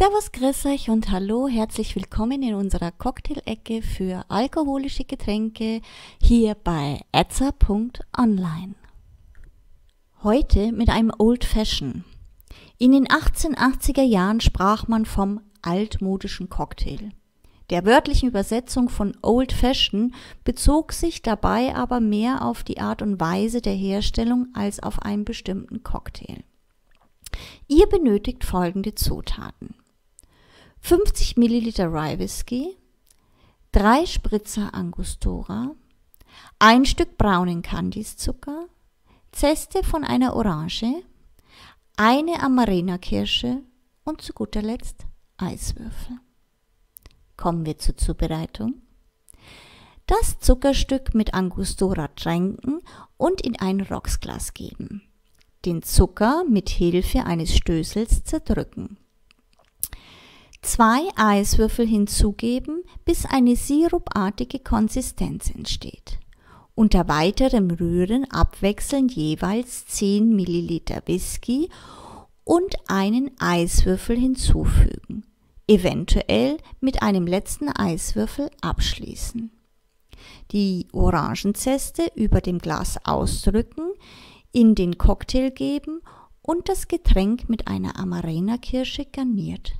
Servus, grüß euch und hallo, herzlich willkommen in unserer Cocktail-Ecke für alkoholische Getränke hier bei etza.online. Heute mit einem Old Fashion. In den 1880er Jahren sprach man vom altmodischen Cocktail. Der wörtlichen Übersetzung von Old Fashion bezog sich dabei aber mehr auf die Art und Weise der Herstellung als auf einen bestimmten Cocktail. Ihr benötigt folgende Zutaten. 50 Milliliter Rye Whisky, 3 Spritzer Angostura, ein Stück braunen Kandiszucker, Zeste von einer Orange, eine Amarena-Kirsche und zu guter Letzt Eiswürfel. Kommen wir zur Zubereitung. Das Zuckerstück mit Angostura tränken und in ein Rocksglas geben. Den Zucker mit Hilfe eines Stößels zerdrücken. Zwei Eiswürfel hinzugeben, bis eine sirupartige Konsistenz entsteht. Unter weiterem Rühren abwechselnd jeweils 10 Milliliter Whisky und einen Eiswürfel hinzufügen, eventuell mit einem letzten Eiswürfel abschließen. Die Orangenzeste über dem Glas ausdrücken, in den Cocktail geben und das Getränk mit einer Amarena-Kirsche garniert